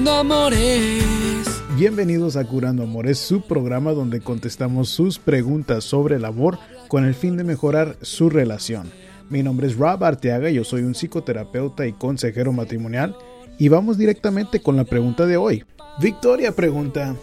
Curando Amores. Bienvenidos a Curando Amores, su programa donde contestamos sus preguntas sobre el amor con el fin de mejorar su relación. Mi nombre es Rob Arteaga, yo soy un psicoterapeuta y consejero matrimonial y vamos directamente con la pregunta de hoy. Victoria pregunta,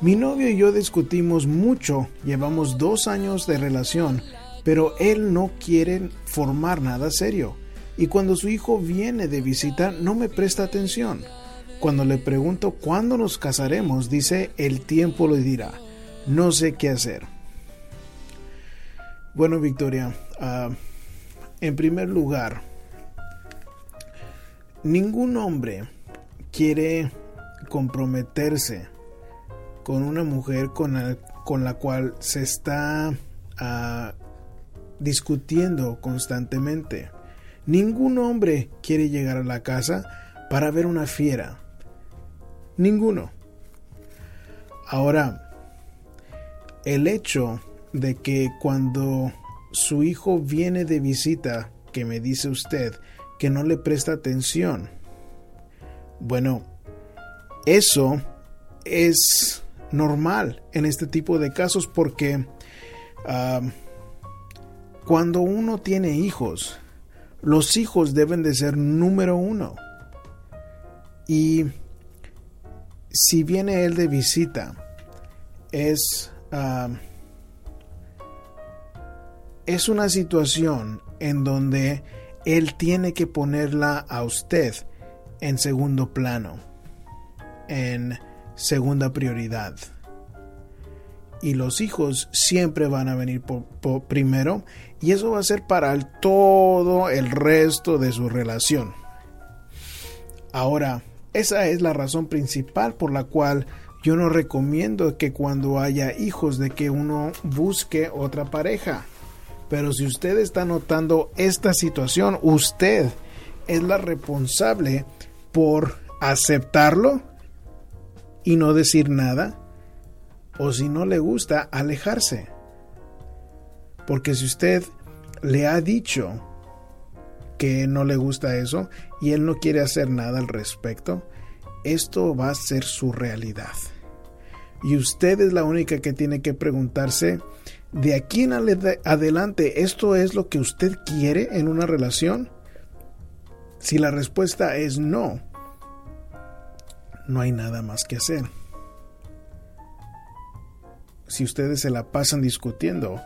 mi novio y yo discutimos mucho, llevamos dos años de relación, pero él no quiere formar nada serio. Y cuando su hijo viene de visita no me presta atención. Cuando le pregunto cuándo nos casaremos, dice el tiempo lo dirá. No sé qué hacer. Bueno, Victoria, ah, en primer lugar, ningún hombre quiere comprometerse con una mujer con la, cual se está ah, discutiendo constantemente. Ningún hombre quiere llegar a la casa para ver una fiera. Ninguno. Ahora, el hecho de que cuando su hijo viene de visita, que me dice usted que no le presta atención, bueno, eso es normal en este tipo de casos porque ah, cuando uno tiene hijos, los hijos deben de ser número uno. Y si viene él de visita, es, es una situación en donde él tiene que ponerla a usted en segundo plano, en segunda prioridad. Y los hijos siempre van a venir primero y eso va a ser para todo el resto de su relación. Ahora, esa es la razón principal por la cual yo no recomiendo que cuando haya hijos de que uno busque otra pareja. Pero si usted está notando esta situación, usted es la responsable por aceptarlo y no decir nada, o si no le gusta, alejarse. Porque si usted le ha dicho que no le gusta eso y él no quiere hacer nada al respecto, esto va a ser su realidad. Y usted es la única que tiene que preguntarse, de aquí en adelante, ¿esto es lo que usted quiere en una relación? Si la respuesta es no, no hay nada más que hacer. Si ustedes se la pasan discutiendo,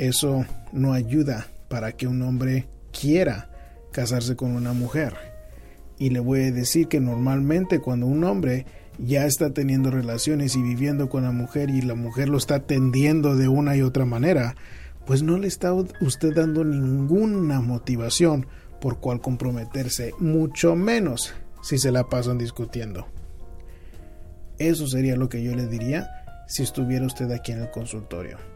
eso no ayuda para que un hombre quiera casarse con una mujer. Y le voy a decir que normalmente cuando un hombre ya está teniendo relaciones y viviendo con la mujer y la mujer lo está atendiendo de una y otra manera, pues no le está usted dando ninguna motivación por cual comprometerse, mucho menos si se la pasan discutiendo. Eso sería lo que yo le diría si estuviera usted aquí en el consultorio.